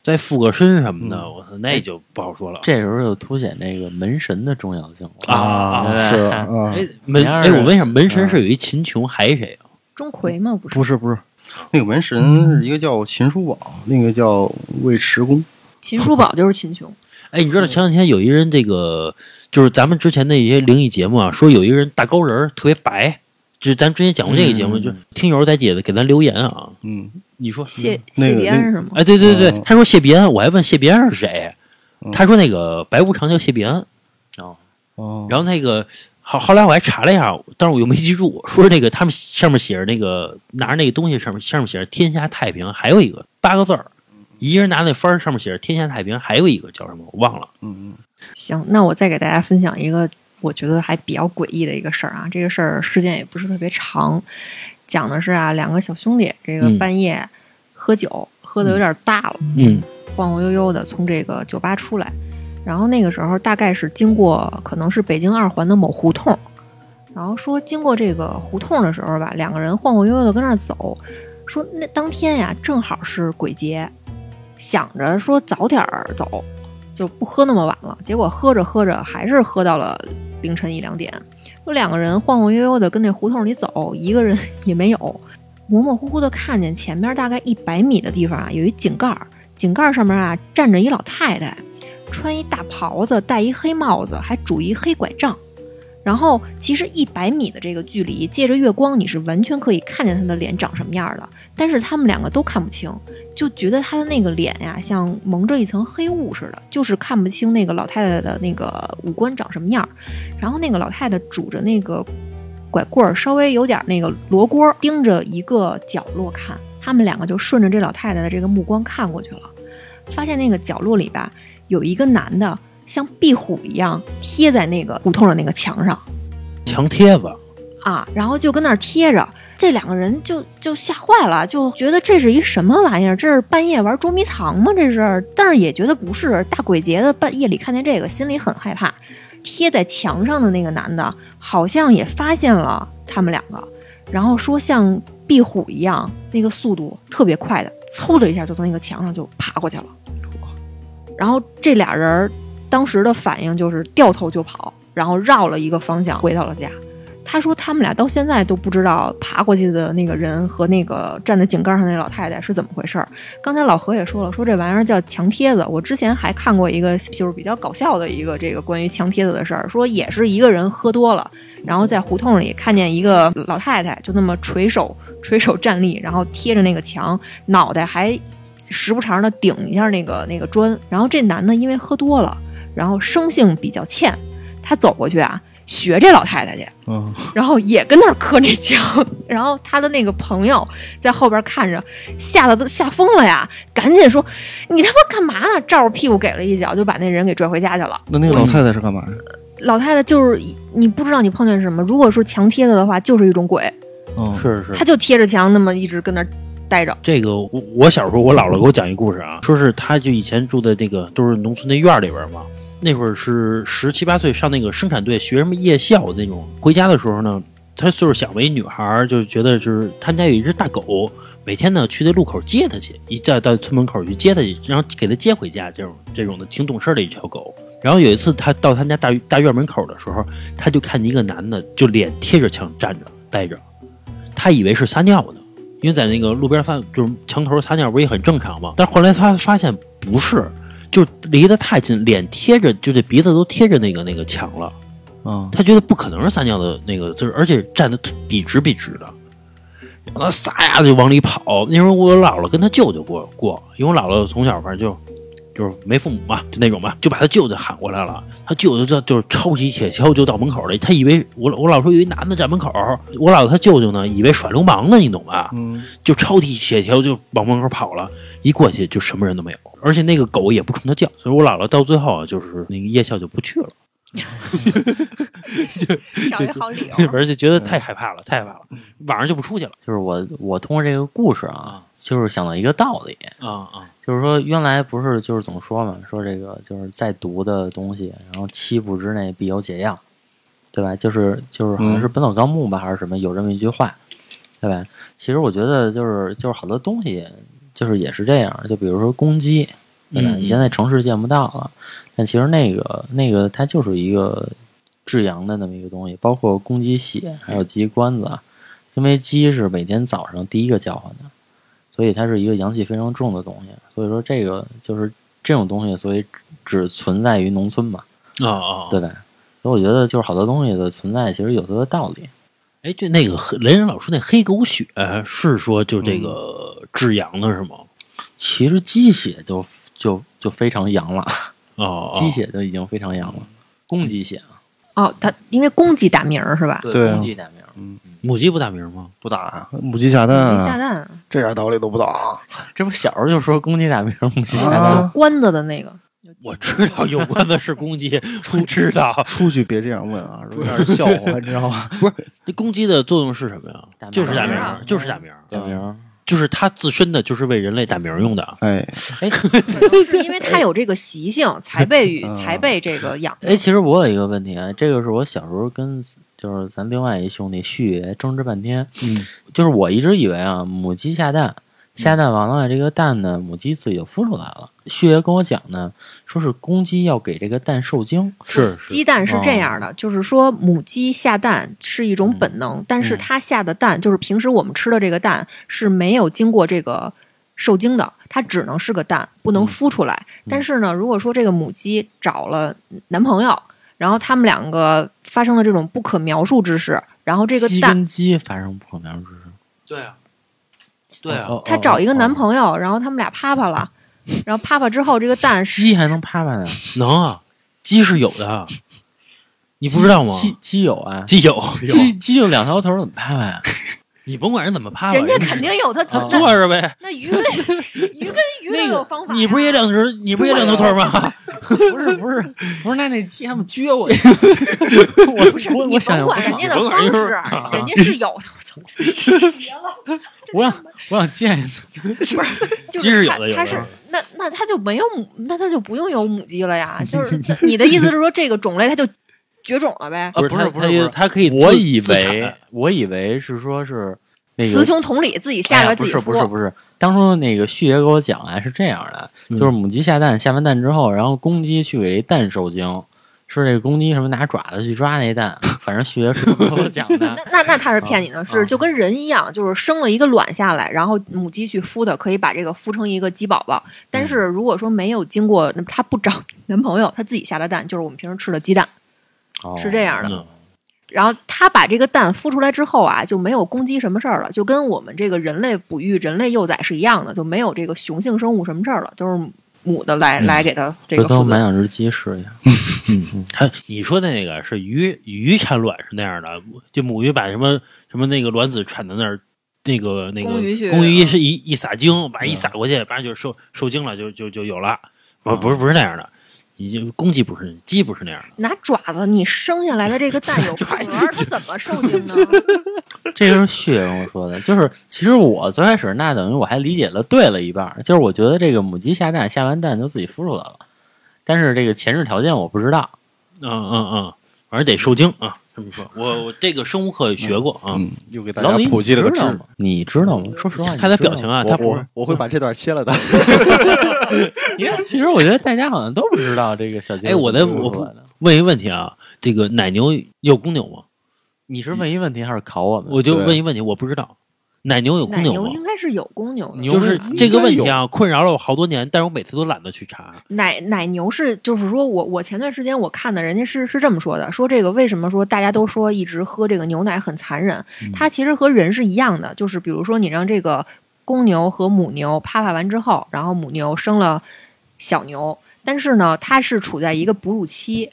[SPEAKER 1] 再附个身什么的，
[SPEAKER 2] 嗯
[SPEAKER 1] 我操，那就不好说了。
[SPEAKER 3] 这时候就凸显那个门神的重要性了。
[SPEAKER 1] 啊
[SPEAKER 3] 对
[SPEAKER 2] 是啊，
[SPEAKER 1] 哎门哎，我问一下，门神是有一秦琼，还是谁啊？
[SPEAKER 4] 钟馗吗？不是，
[SPEAKER 2] 不是不是，那个门神是一个叫秦叔宝，另一个叫尉迟恭，
[SPEAKER 4] 秦叔宝就是秦琼。
[SPEAKER 1] 哎，你知道前两天有一人这个，就是咱们之前的一些灵异节目啊，说有一个人大高人特别白，就是咱之前讲过这个节目，
[SPEAKER 3] 嗯。
[SPEAKER 1] 就听友在底下给咱留言啊，
[SPEAKER 2] 嗯，
[SPEAKER 1] 你说
[SPEAKER 4] 谢
[SPEAKER 2] 那个
[SPEAKER 4] 谢必安是吗？
[SPEAKER 1] 哎，对对对，
[SPEAKER 2] 嗯。
[SPEAKER 1] 他说谢别安，我还问谢别安是谁，
[SPEAKER 2] 嗯。
[SPEAKER 1] 他说那个白无常叫谢必安，
[SPEAKER 3] 哦，
[SPEAKER 2] 哦，
[SPEAKER 1] 然后那个后后来我还查了一下，但是我又没记住，说那个他们上面写着那个拿着那个东西上面上面写着天下太平，还有一个八个字儿，一个人拿那幡儿上面写着天下太平，还有一个叫什么我忘了。
[SPEAKER 2] 嗯嗯。
[SPEAKER 4] 行，那我再给大家分享一个我觉得还比较诡异的一个事儿啊。这个事儿时间也不是特别长，讲的是啊，两个小兄弟这个
[SPEAKER 1] 嗯。
[SPEAKER 4] 半夜喝酒，喝的有点大了，
[SPEAKER 1] 嗯。
[SPEAKER 4] 晃晃悠悠的从这个酒吧出来，然后那个时候大概是经过可能是北京二环的某胡同，然后说经过这个胡同的时候吧，两个人晃晃悠悠的跟那儿走，说那当天呀正好是鬼节，想着说早点儿走，就不喝那么晚了，结果喝着喝着还是喝到了凌晨一两点，有两个人晃晃悠悠的跟那胡同里走，一个人也没有，模模糊糊的看见前面大概一百米的地方啊有一井盖儿。井盖上面啊站着一老太太，穿一大袍子，戴一黑帽子，还拄一黑拐杖。然后，其实一百米的这个距离，借着月光，你是完全可以看见她的脸长什么样的。但是他们两个都看不清，就觉得她的那个脸呀，像蒙着一层黑雾似的，就是看不清那个老太太的那个五官长什么样。然后那个老太太拄着那个拐棍儿，稍微有点那个罗锅，盯着一个角落看。他们两个就顺着这老太太的这个目光看过去了，发现那个角落里吧有一个男的，像壁虎一样贴在那个胡同的那个墙上
[SPEAKER 1] 墙贴子，
[SPEAKER 4] 啊，然后就跟那儿贴着。这两个人就就吓坏了，就觉得这是一什么玩意儿？这是半夜玩捉迷藏吗？这是，但是也觉得不是。大鬼节的半夜里看见这个，心里很害怕。贴在墙上的那个男的，好像也发现了他们两个，然后说像壁虎一样，那个速度特别快的，嗖的一下就从那个墙上就爬过去了。然后这俩人当时的反应就是掉头就跑，然后绕了一个方向回到了家。他说他们俩到现在都不知道爬过去的那个人和那个站在井盖上那老太太是怎么回事儿。刚才老何也说了，说这玩意儿叫墙贴子。我之前还看过一个就是比较搞笑的一个这个关于墙贴子的事儿，说也是一个人喝多了，然后在胡同里看见一个老太太就那么垂手垂手站立，然后贴着那个墙，脑袋还时不常的顶一下那个那个砖。然后这男的因为喝多了，然后生性比较欠，他走过去啊。学这老太太去，
[SPEAKER 2] 嗯，
[SPEAKER 4] 然后也跟那儿磕那墙，然后他的那个朋友在后边看着，吓得都吓疯了呀！赶紧说：“你他妈干嘛呢？”照着屁股给了一脚，就把那人给拽回家去了。
[SPEAKER 2] 那那个老太太是干嘛呀？
[SPEAKER 4] 老太太就是你不知道你碰见什么，如果说墙贴子的话，就是一种鬼，
[SPEAKER 2] 嗯，
[SPEAKER 1] 是是，
[SPEAKER 4] 他就贴着墙那么一直跟那儿待着。
[SPEAKER 1] 这个我我小时候我姥姥给我讲一故事啊，说是他就以前住的那个都是农村的院里边嘛。那会儿是十七八岁，上那个生产队学什么夜校那种。回家的时候呢，他岁数小嘛，一女孩儿就觉得就是他们家有一只大狗，每天呢去那路口接他去，一再到村门口去接他去，然后给他接回家。这种这种的挺懂事的一条狗。然后有一次他到他家大大院门口的时候，他就看见一个男的，就脸贴着墙站着待着，他以为是撒尿呢，因为在那个路边撒就是墙头撒尿不也很正常吗？但后来他发现不是。就离得太近，脸贴着，就这鼻子都贴着那个那个墙了，
[SPEAKER 2] 嗯，
[SPEAKER 1] 他觉得不可能是撒尿的那个字，而且站得笔直笔直的，然后撒丫子就往里跑。那时候我姥姥跟他舅舅过过，因为我姥姥从小反正就就是没父母嘛，就那种嘛，就把他舅舅喊过来了。他舅舅就就是抄起铁锹就到门口了，他以为我我姥说有一男的站门口，我姥姥他舅舅呢以为耍流氓呢，你懂吧？
[SPEAKER 2] 嗯，
[SPEAKER 1] 就抄起铁锹就往门口跑了，一过去就什么人都没有。而且那个狗也不冲他叫，所以我姥姥到最后，就是那个夜校就不去了，
[SPEAKER 4] 找一好理由，
[SPEAKER 1] 而且觉得太害怕了，太害怕了，晚上就不出去了。
[SPEAKER 3] 就是我我通过这个故事啊，就是想到一个道理
[SPEAKER 1] 啊啊，
[SPEAKER 3] 就是说原来不是就是怎么说嘛，说这个就是再毒的东西，然后七步之内必有解药，对吧？就是就是好像是《本草纲目》吧，还是什么有这么一句话，对吧？其实我觉得就是就是好多东西。就是也是这样，就比如说公鸡，对吧？你现在城市见不到了，但其实那个那个它就是一个制阳的那么一个东西，包括公鸡血，还有鸡冠子，因为鸡是每天早上第一个叫唤的，所以它是一个阳气非常重的东西。所以说这个就是这种东西，所以只存在于农村嘛，
[SPEAKER 1] 啊啊，
[SPEAKER 3] 对吧？所以我觉得就是好多东西的存在，其实有它的道理。
[SPEAKER 1] 哎，就那个雷人老说那黑狗血是说就这个治阳的是吗？
[SPEAKER 3] 其实鸡血就就就非常阳了
[SPEAKER 1] 哦，
[SPEAKER 3] 鸡血就已经非常阳了，公鸡血啊。
[SPEAKER 4] 哦，它因为公鸡打鸣儿是吧？
[SPEAKER 2] 对，
[SPEAKER 3] 公鸡打鸣儿，
[SPEAKER 2] 嗯，
[SPEAKER 1] 母鸡不打鸣吗？
[SPEAKER 2] 不打，母鸡下蛋，
[SPEAKER 4] 下蛋，
[SPEAKER 2] 这点道理都不懂。
[SPEAKER 3] 这不小时候就说公鸡打鸣，母鸡下蛋。
[SPEAKER 2] 啊
[SPEAKER 4] 关子的那个，
[SPEAKER 1] 我知道有关的是公鸡，出知道。
[SPEAKER 2] 出去别这样问啊，有点笑话，你知道吗？
[SPEAKER 1] 不是，这公鸡的作用是什么呀就是打鸣
[SPEAKER 4] 啊，
[SPEAKER 1] 就是打鸣，
[SPEAKER 3] 打鸣，
[SPEAKER 1] 就是它自身的就是为人类打鸣用的。
[SPEAKER 2] 哎，
[SPEAKER 3] 哎。
[SPEAKER 4] 是因为它有这个习性，才被
[SPEAKER 2] 嗯。
[SPEAKER 4] 才被这个养。
[SPEAKER 3] 哎，其实我有一个问题啊，这个是我小时候跟就是咱另外一兄弟旭爷争执半天，
[SPEAKER 1] 嗯，
[SPEAKER 3] 就是我一直以为啊，母鸡下蛋，下蛋完了，这个蛋呢，母鸡自己就孵出来了。旭爷跟我讲呢，说是公鸡要给这个蛋受精，
[SPEAKER 1] 是是
[SPEAKER 4] 鸡蛋是这样的，就是说母鸡下蛋是一种本能，但是它下的蛋就是平时我们吃的这个蛋是没有经过这个受精的，它只能是个蛋，不能孵出来。但是呢，如果说这个母鸡找了男朋友，然后他们两个发生了这种不可描述之事，然后这个蛋
[SPEAKER 3] 鸡跟鸡发生不可描述之事。
[SPEAKER 1] 对啊，对啊，
[SPEAKER 3] 哦
[SPEAKER 4] 她找一个男，朋友，然后他们俩啪啪了，然后啪啪之后，这个蛋是
[SPEAKER 3] 鸡还能啪啪呢？
[SPEAKER 1] 能啊，鸡是有的，你不知道吗？
[SPEAKER 3] 鸡鸡有啊，
[SPEAKER 1] 鸡有有，
[SPEAKER 3] 鸡鸡有两条腿，怎么啪啪呀？
[SPEAKER 1] 你甭管人怎么趴吧，
[SPEAKER 4] 人家肯定有他
[SPEAKER 1] 坐着呗。
[SPEAKER 4] 那鱼跟鱼跟鱼都有方法。
[SPEAKER 1] 你不是也两只，你不是也两条腿吗？
[SPEAKER 3] 不是不是不是，那那鸡还不撅我？我
[SPEAKER 4] 不是你甭管人家的方式，人家是有的。我操
[SPEAKER 3] 我想我想见一次，
[SPEAKER 4] 就
[SPEAKER 1] 鸡是有
[SPEAKER 4] 他他是那那他就没有母，那他就不用有母鸡了呀。就是你的意思是说这个种类它就绝种了呗？
[SPEAKER 3] 啊
[SPEAKER 1] 不是他他
[SPEAKER 3] 不是不是不是
[SPEAKER 1] 他可以自
[SPEAKER 3] 我以为我以为是说是那个
[SPEAKER 4] 雌雄同理，自己下边自己
[SPEAKER 3] 不是不是。不是，当初那个旭爷给我讲啊是这样的，
[SPEAKER 1] 嗯
[SPEAKER 3] 就是母鸡下蛋，下完蛋之后，然后公鸡去给这蛋受精，说这个公鸡什么拿爪子去抓那蛋，反正旭爷是跟我讲的
[SPEAKER 4] 那。那那他是骗你的，
[SPEAKER 3] 啊
[SPEAKER 4] 是就跟人一样，就是生了一个卵下来，然后母鸡去孵的，可以把这个孵成一个鸡宝宝。但是如果说没有经过，那她不找男朋友，她自己下的蛋，就是我们平时吃的鸡蛋，
[SPEAKER 3] 哦
[SPEAKER 4] 是这样的。
[SPEAKER 1] 嗯
[SPEAKER 4] 然后他把这个蛋孵出来之后啊，就没有公鸡什么事儿了，就跟我们这个人类哺育人类幼崽是一样的，就没有这个雄性生物什么事儿了，就是母的来、来给它这
[SPEAKER 3] 回头
[SPEAKER 4] 个负责。
[SPEAKER 3] 买两只鸡试一下。
[SPEAKER 1] 他你说的那个是鱼鱼产卵是那样的，就母鱼把什么什么那个卵子产到那儿，那个那个
[SPEAKER 4] 公鱼去
[SPEAKER 1] 公鱼是一一撒精，把一撒过去，反正就受受精了，就就就有了。不不是不是那样的，已经公鸡不是鸡不是那样的。
[SPEAKER 4] 拿爪子，你生下来的这个蛋有 壳儿，它怎么受精呢？
[SPEAKER 3] 这就是旭爷跟我说的，就是其实我最开始那等于我还理解了对了一半，就是我觉得这个母鸡下蛋下完蛋就自己孵出来了，但是这个前置条件我不知道。
[SPEAKER 1] 嗯嗯嗯，反正得受精啊。这么说，我我这个生物课学过啊。
[SPEAKER 2] 嗯，又给大
[SPEAKER 3] 老李，
[SPEAKER 2] 家普及了个知识
[SPEAKER 3] 你知道吗。？你知道吗？说实话，
[SPEAKER 1] 看他表情
[SPEAKER 3] 啊。
[SPEAKER 1] 啊，他
[SPEAKER 2] 我
[SPEAKER 1] 不是
[SPEAKER 2] 我我会把这段切了的。
[SPEAKER 3] 你看，其实我觉得大家好像都不知道这个小杰。
[SPEAKER 1] 哎，我的我不问一个问题啊，这个奶牛有公牛吗？
[SPEAKER 3] 你是问一问题还是考我们？
[SPEAKER 1] 我就问一问题，我不知道奶牛有公
[SPEAKER 4] 奶
[SPEAKER 1] 牛吗？
[SPEAKER 4] 牛应该是有公牛的，
[SPEAKER 3] 牛
[SPEAKER 1] 就是这个问题啊，困扰了我好多年，但是我每次都懒得去查。
[SPEAKER 4] 奶奶牛是，就是说我我前段时间我看的，人家是是这么说的，说这个为什么说大家都说一直喝这个牛奶很残忍？它其实和人是一样的，就是比如说你让这个公牛和母牛啪啪完之后，然后母牛生了小牛，但是呢，它是处在一个哺乳期。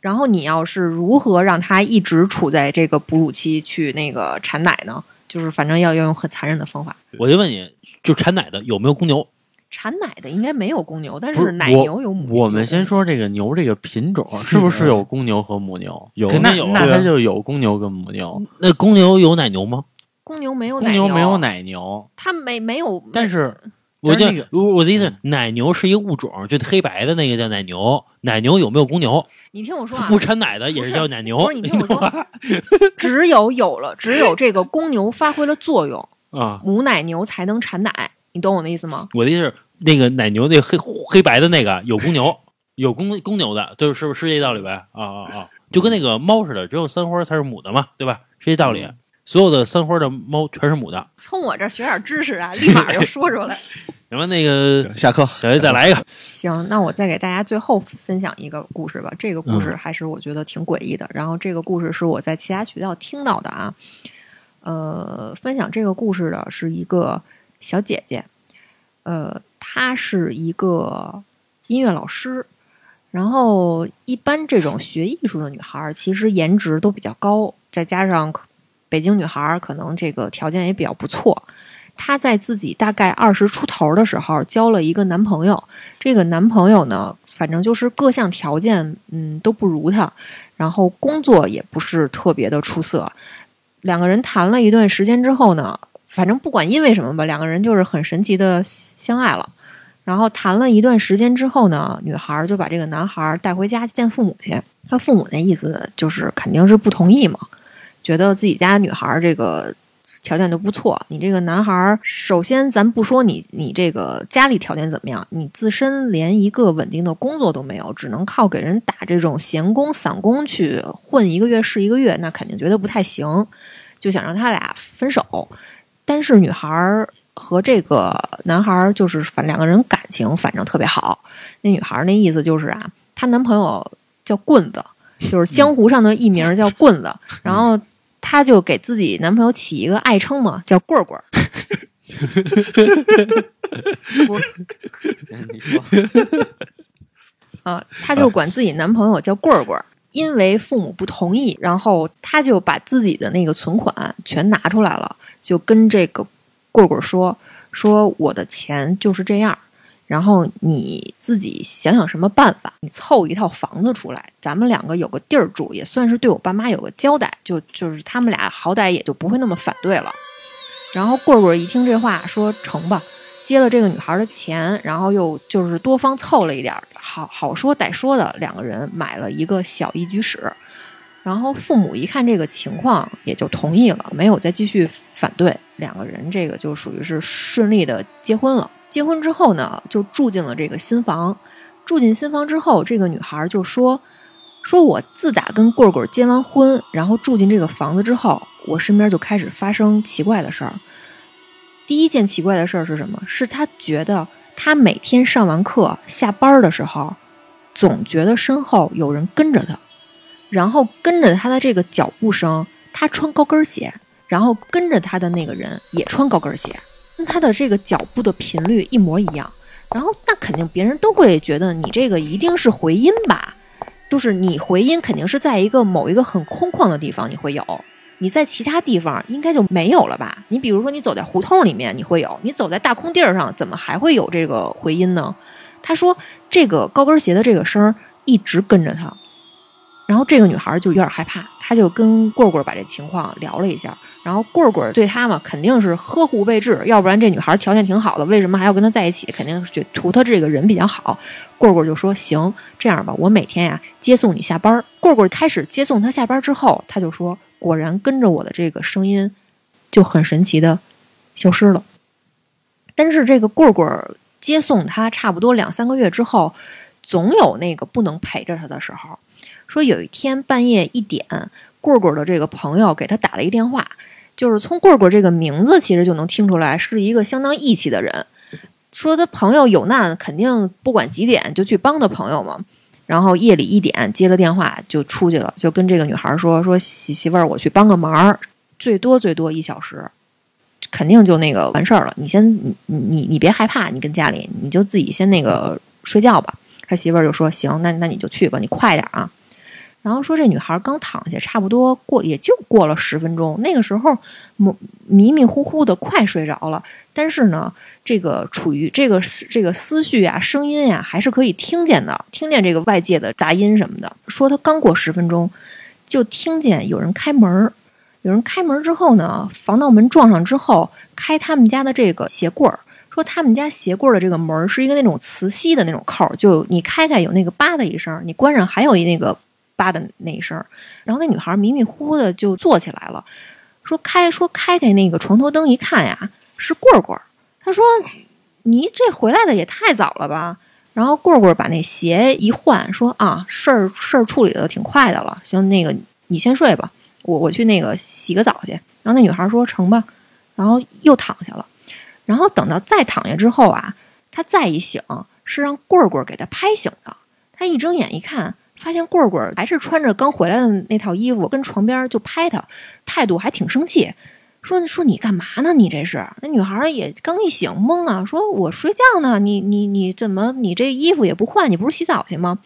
[SPEAKER 4] 然后你要是如何让它一直处在这个哺乳期去那个产奶呢？就是反正要要用很残忍的方法。
[SPEAKER 1] 我就问你，就产奶的有没有公牛？
[SPEAKER 4] 产奶的应该没有公牛，但
[SPEAKER 3] 是
[SPEAKER 4] 奶牛有母牛。
[SPEAKER 3] 我们先说这个牛这个品种是不是有公牛和母牛？
[SPEAKER 2] 有
[SPEAKER 1] 肯定有啊
[SPEAKER 3] 那它就有公牛跟母牛。
[SPEAKER 1] 那公牛有奶牛吗？
[SPEAKER 4] 公牛没有
[SPEAKER 3] 公
[SPEAKER 4] 奶
[SPEAKER 3] 牛没有，奶牛，
[SPEAKER 4] 它没没有，
[SPEAKER 3] 但是
[SPEAKER 1] 我就我我的意思，奶牛是一个物种，就黑白的那个叫奶牛。奶牛有没有公牛？
[SPEAKER 4] 你听我说啊，
[SPEAKER 1] 不产奶的也是叫奶牛。
[SPEAKER 4] 不是你听我说 只有有了，只有这个公牛发挥了作用，
[SPEAKER 1] 啊，
[SPEAKER 4] 母奶牛才能产奶，你懂我的意思吗？
[SPEAKER 1] 我的意思是，那个奶牛那黑黑白的那个有公牛，有公公牛的，对，是不是是这道理呗？啊啊啊！就跟那个猫似的，只有三花才是母的嘛，对吧？是这道理。所有的三花的猫全是母的。
[SPEAKER 4] 从我这儿学点知识啊，立马就说出来。
[SPEAKER 1] 行吧那个
[SPEAKER 2] 下课，
[SPEAKER 1] 小爷再来一个，
[SPEAKER 4] 行，那我再给大家最后分享一个故事吧。这个故事
[SPEAKER 1] 嗯
[SPEAKER 4] 还是我觉得挺诡异的。然后这个故事是我在其他渠道听到的啊。呃，分享这个故事的是一个小姐姐，呃，她是一个音乐老师。然后，一般这种学艺术的女孩儿，其实颜值都比较高，再加上可北京女孩儿可能这个条件也比较不错。她在自己大概二十出头的时候交了一个男朋友，这个男朋友呢，反正就是各项条件，嗯，都不如她，然后工作也不是特别的出色。两个人谈了一段时间之后呢，反正不管因为什么吧，两个人就是很神奇的相爱了。然后谈了一段时间之后呢，女孩就把这个男孩带回家见父母去。他父母那意思就是肯定是不同意嘛，觉得自己家女孩这个条件都不错。你这个男孩，首先咱不说你你这个家里条件怎么样，你自身连一个稳定的工作都没有，只能靠给人打这种闲工散工去混一个月是一个月，那肯定觉得不太行，就想让他俩分手。但是女孩和这个男孩就是反两个人感情反正特别好。那女孩那意思就是啊，她男朋友叫棍子，就是江湖上的艺名叫棍子，然后她就给自己男朋友起一个爱称嘛，叫棍儿棍儿。不
[SPEAKER 3] 你说
[SPEAKER 4] 啊，她就管自己男朋友叫棍儿棍儿。因为父母不同意，然后她就把自己的那个存款全拿出来了，就跟这个棍儿棍儿说：“说我的钱就是这样，然后你自己想想什么办法，你凑一套房子出来，咱们两个有个地儿住，也算是对我爸妈有个交代。就就是他们俩好歹也就不会那么反对了。然后棍棍一听这话，说成吧，接了这个女孩的钱，然后又就是多方凑了一点，好好说歹说的，两个人买了一个小一居室。然后父母一看这个情况，也就同意了，没有再继续反对。两个人这个就属于是顺利的结婚了。结婚之后呢，就住进了这个新房。住进新房之后，这个女孩就说：“说我自打跟棍棍结完婚，然后住进这个房子之后，我身边就开始发生奇怪的事儿。第一件奇怪的事儿是什么？是她觉得她每天上完课下班的时候，总觉得身后有人跟着她，然后跟着她的这个脚步声，她穿高跟鞋，然后跟着她的那个人也穿高跟鞋。”跟他的这个脚步的频率一模一样，然后那肯定别人都会觉得你这个一定是回音吧？就是你回音肯定是在一个某一个很空旷的地方你会有，你在其他地方应该就没有了吧？你比如说你走在胡同里面你会有，你走在大空地儿上怎么还会有这个回音呢？他说这个高跟鞋的这个声儿一直跟着他，然后这个女孩就有点害怕，她就跟棍棍把这情况聊了一下。然后棍棍对她嘛，肯定是呵护备至，要不然这女孩条件挺好的，为什么还要跟她在一起？肯定是图她这个人比较好。棍棍就说：“行，这样吧，我每天呀接送你下班。”棍棍开始接送她下班之后，他就说：“果然跟着我的这个声音就很神奇的消失了。”但是这个棍棍接送她差不多两三个月之后，总有那个不能陪着她的时候。说有一天半夜一点，棍棍的这个朋友给他打了一个电话。就是从棍棍这个名字，其实就能听出来是一个相当义气的人。说他朋友有难，肯定不管几点就去帮他朋友嘛。然后夜里一点接了电话就出去了，就跟这个女孩说：“说媳媳妇儿，我去帮个忙，最多最多一小时，肯定就那个完事儿了。你先你你你别害怕，你跟家里你就自己先那个睡觉吧。”他媳妇儿就说：“行，那那你就去吧，你快点啊。”然后说这女孩刚躺下，差不多过也就过了十分钟。那个时候，迷迷糊糊的快睡着了。但是呢，这个处于这个这个思绪啊、声音呀，还是可以听见的，听见这个外界的杂音什么的。说她刚过十分钟，就听见有人开门有人开门之后呢，防盗门撞上之后，开他们家的这个鞋柜儿。说他们家鞋柜的这个门是一个那种磁吸的那种扣，就你开开有那个吧的一声，你关上还有一那个。叭的那一声，然后那女孩迷迷糊糊的就坐起来了，说开说开开那个床头灯一看呀，是棍棍。他说：“你这回来的也太早了吧？”然后棍棍把那鞋一换，说：“啊，事儿事儿处理的挺快的了，行，那个你先睡吧，我我去那个洗个澡去。”然后那女孩说：“成吧。”然后又躺下了。然后等到再躺下之后啊，他再一醒，是让棍棍给他拍醒的。他一睁眼一看。发现棍棍还是穿着刚回来的那套衣服，跟床边就拍他，态度还挺生气，说说你干嘛呢？你这是？那女孩儿也刚一醒懵啊，说我睡觉呢，你你你怎么你这衣服也不换？你不是洗澡去吗？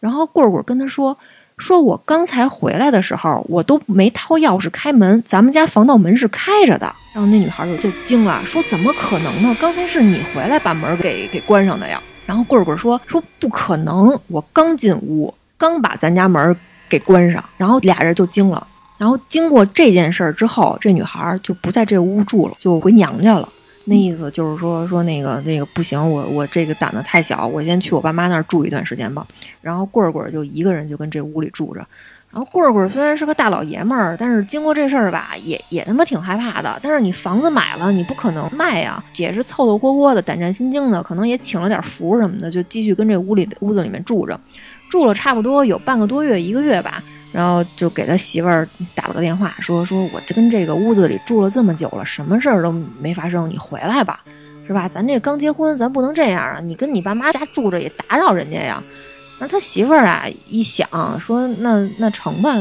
[SPEAKER 4] 然后棍棍跟他说，说我刚才回来的时候，我都没掏钥匙开门，咱们家防盗门是开着的。然后那女孩儿就就惊了，说怎么可能呢？刚才是你回来把门给给关上的呀。然后棍棍说说不可能，我刚进屋。刚把咱家门给关上，然后俩人就惊了。然后经过这件事儿之后，这女孩就不在这屋住了，就回娘家了。那意思就是说，说那个那个不行，我我这个胆子太小，我先去我爸妈那儿住一段时间吧。然后棍儿棍儿就一个人就跟这屋里住着。然后棍儿棍儿虽然是个大老爷们儿，但是经过这事儿吧，也也他妈挺害怕的。但是你房子买了，你不可能卖呀，也是凑凑合合的，胆战心惊的，可能也请了点符什么的，就继续跟这屋里屋子里面住着。住了差不多有半个多月，一个月吧，然后就给他媳妇儿打了个电话，说说我跟这个屋子里住了这么久了，什么事儿都没发生，你回来吧，是吧？咱这刚结婚，咱不能这样啊！你跟你爸妈家住着也打扰人家呀。然后他媳妇儿啊一想，说那那成吧，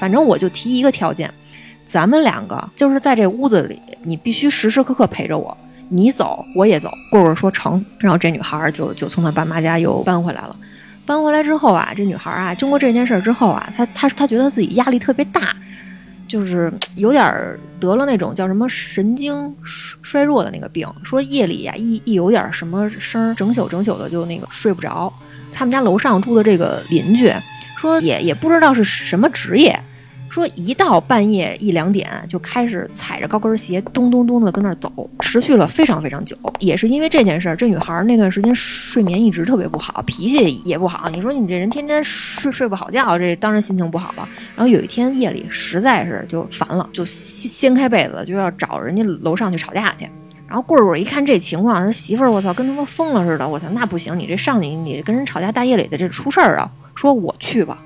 [SPEAKER 4] 反正我就提一个条件，咱们两个就是在这屋子里，你必须时时刻刻陪着我，你走我也走。棍棍说成，然后这女孩就就从他爸妈家又搬回来了。搬回来之后啊，这女孩啊，经过这件事之后啊，她她她觉得自己压力特别大，就是有点得了那种叫什么神经衰弱的那个病，说夜里呀、一一有点什么声儿，整宿整宿的就那个睡不着。他们家楼上住的这个邻居说也也不知道是什么职业，说一到半夜一两点就开始踩着高跟鞋咚咚咚的跟那儿走，持续了非常非常久。也是因为这件事儿，这女孩儿那段时间睡眠一直特别不好，脾气也不好。你说你这人天天睡睡不好觉，这当然心情不好了。然后有一天夜里实在是就烦了，就掀掀开被子就要找人家楼上去吵架去。然后棍棍一看这情况，说媳妇儿，我操，跟他妈疯了似的！我操，那不行，你这上你你跟人吵架，大夜里的这出事儿啊！说我去吧。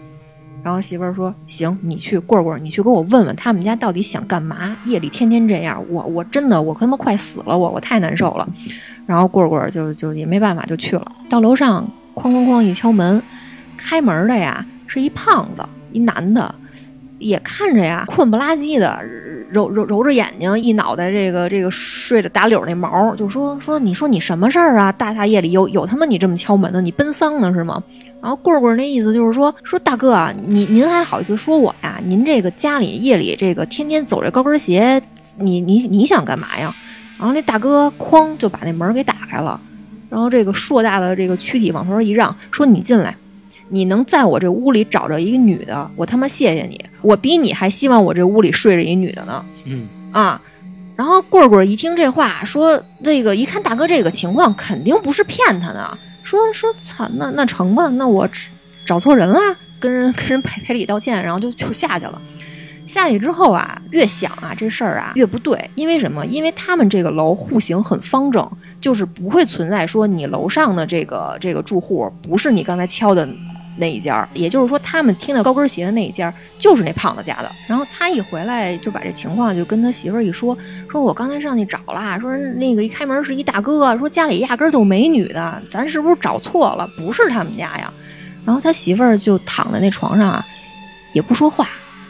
[SPEAKER 4] 然后媳妇儿说：“行，你去，棍棍，你去给我问问他们家到底想干嘛？夜里天天这样，我我真的我他妈快死了，我我太难受了。”然后棍棍就就也没办法，就去了。到楼上，哐哐哐一敲门，开门的呀是一胖子，一男的，也看着呀困不拉几的，揉揉揉着眼睛，一脑袋这个这个睡的打绺那毛，就说说你说你什么事儿啊？大大夜里有有他妈你这么敲门的？你奔丧呢是吗？然后棍棍那意思就是说说大哥啊，您您还好意思说我呀？您这个家里夜里这个天天走这高跟鞋，你你你想干嘛呀？然后那大哥哐就把那门给打开了，然后这个硕大的这个躯体往旁边一让，说你进来。你能在我这屋里找着一个女的，我他妈谢谢你！我比你还希望我这屋里睡着一女的呢。
[SPEAKER 1] 嗯
[SPEAKER 4] 啊，然后棍棍一听这话，说这个一看大哥这个情况，肯定不是骗他的，说说操，那那成吧，那我找错人了，跟人跟人赔赔礼道歉，然后就就下去了。下去之后啊，越想啊这事儿啊越不对，因为什么？因为他们这个楼户型很方正，就是不会存在说你楼上的这个这个住户不是你刚才敲的。那一家，也就是说，他们听到高跟鞋的那一家就是那胖子家的。然后他一回来就把这情况就跟他媳妇儿一说，说我刚才上去找了，说那个一开门是一大哥，说家里压根儿就没女的，咱是不是找错了？不是他们家呀。然后他媳妇儿就躺在那床上啊，也不说话。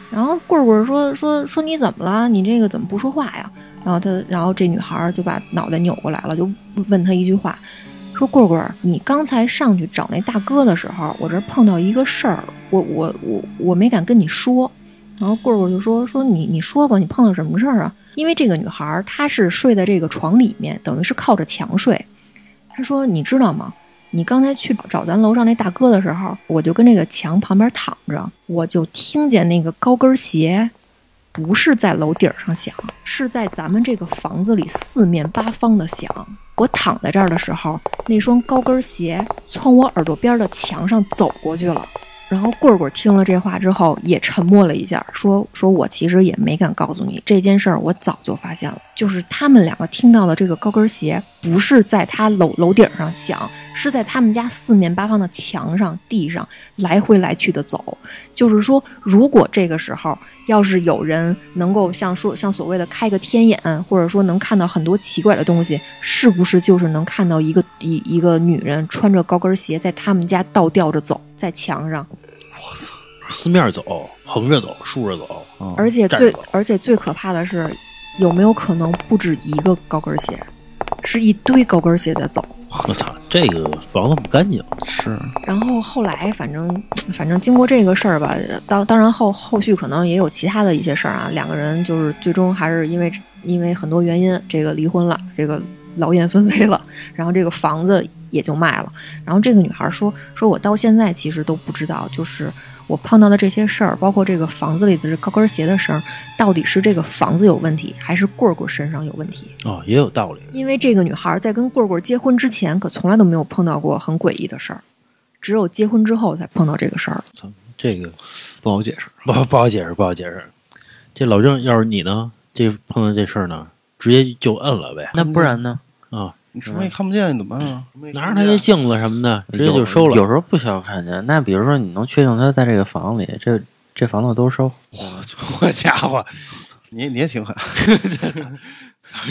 [SPEAKER 4] 然后棍棍说说说你怎么了？你这个怎么不说话呀？然后他，然后这女孩就把脑袋扭过来了，就问他一句话。说棍棍，你刚才上去找那大哥的时候，我这碰到一个事儿，我我我我没敢跟你说。然后棍棍就说说你你说吧，你碰到什么事儿啊？因为这个女孩她是睡在这个床里面，等于是靠着墙睡。她说你知道吗？你刚才去找咱楼上那大哥的时候，我就跟这个墙旁边躺着，我就听见那个高跟鞋不是在楼顶上响，是在咱们这个房子里四面八方的响。我躺在这儿的时候，那双高跟鞋从我耳朵边的墙上走过去了。然后棍棍听了这话之后，也沉默了一下，说：“说我其实也没敢告诉你这件事儿，我早就发现了。就是他们两个听到的这个高跟鞋，不是在他楼楼顶上响，是在他们家四面八方的墙上、地上来回来去的走。就是说，如果这个时候要是有人能够像说像所谓的开个天眼，或者说能看到很多奇怪的东西，是不是就是能看到一个一一个女人穿着高跟鞋在他们家倒吊着走在墙上？”
[SPEAKER 1] 我操四面走，横着走，竖着走，
[SPEAKER 3] 嗯
[SPEAKER 4] 而且最而且最可怕的是，有没有可能不止一个高跟鞋，是一堆高跟鞋在走？
[SPEAKER 1] 我操，这个房子不干净。
[SPEAKER 2] 是
[SPEAKER 4] 然后后来反正 反正经过这个事儿吧，当当然后后续可能也有其他的一些事儿啊，两个人就是最终还是因为因为很多原因这个离婚了，这个劳燕分飞了，然后这个房子也就卖了。然后这个女孩说说我到现在其实都不知道，就是我碰到的这些事儿，包括这个房子里的这高跟鞋的声儿，到底是这个房子有问题，还是棍棍身上有问题？
[SPEAKER 1] 哦，也有道理。
[SPEAKER 4] 因为这个女孩在跟棍棍结婚之前，可从来都没有碰到过很诡异的事儿，只有结婚之后才碰到这个事儿。
[SPEAKER 1] 这个
[SPEAKER 2] 不好解释。
[SPEAKER 1] 不好不好解释，不好解释。这老郑，要是你呢，这碰到这事儿呢，直接就摁了呗。
[SPEAKER 3] 那不然呢？
[SPEAKER 1] 啊，
[SPEAKER 2] 你什么也看不见，你怎么办啊？
[SPEAKER 1] 拿着他那镜子什么的，直接就收了。
[SPEAKER 3] 有时候不需要看见。那比如说，你能确定他在这个房里，这这房子都收。
[SPEAKER 1] 我家伙，
[SPEAKER 2] 你你也挺狠，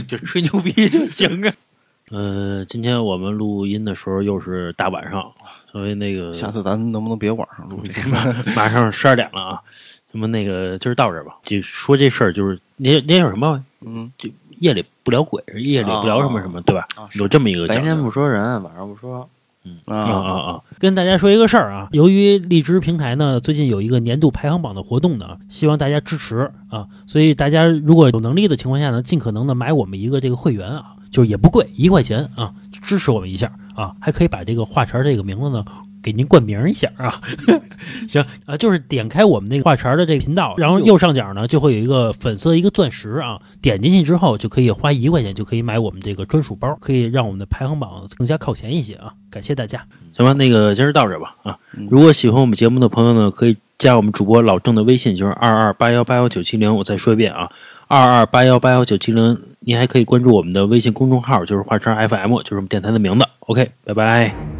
[SPEAKER 1] 就吹牛逼就行啊。呃，今天我们录音的时候又是大晚上，所以那个
[SPEAKER 2] 下次咱能不能别晚上录这个？
[SPEAKER 1] 马上十二点了啊。那么那个今儿到这儿吧，就说这事儿，就是那那叫什么？
[SPEAKER 2] 嗯，就
[SPEAKER 1] 夜里不聊鬼，夜里不聊什么什么，对吧？
[SPEAKER 2] 啊
[SPEAKER 1] 有这么一个
[SPEAKER 3] 白天不说人，晚上不说。
[SPEAKER 1] 嗯
[SPEAKER 2] 啊
[SPEAKER 1] 啊啊！跟大家说一个事儿啊，由于荔枝平台呢最近有一个年度排行榜的活动呢，希望大家支持啊，所以大家如果有能力的情况下呢，尽可能的买我们一个这个会员啊，就是也不贵，一块钱啊，支持我们一下啊，还可以把这个话茬这个名字呢。给您冠名一下啊，行啊，就是点开我们那个话茬的这个频道，然后右上角呢就会有一个粉色一个钻石啊，点进去之后就可以花一块钱就可以买我们这个专属包，可以让我们的排行榜更加靠前一些啊！感谢大家，行吧，那个今儿到这儿吧啊！如果喜欢我们节目的朋友呢，可以加我们主播老郑的微信，就是二二八幺八幺九七零，我再说一遍啊，二二八幺八幺九七零，您还可以关注我们的微信公众号，就是华晨 FM，就是我们电台的名字。OK，拜拜。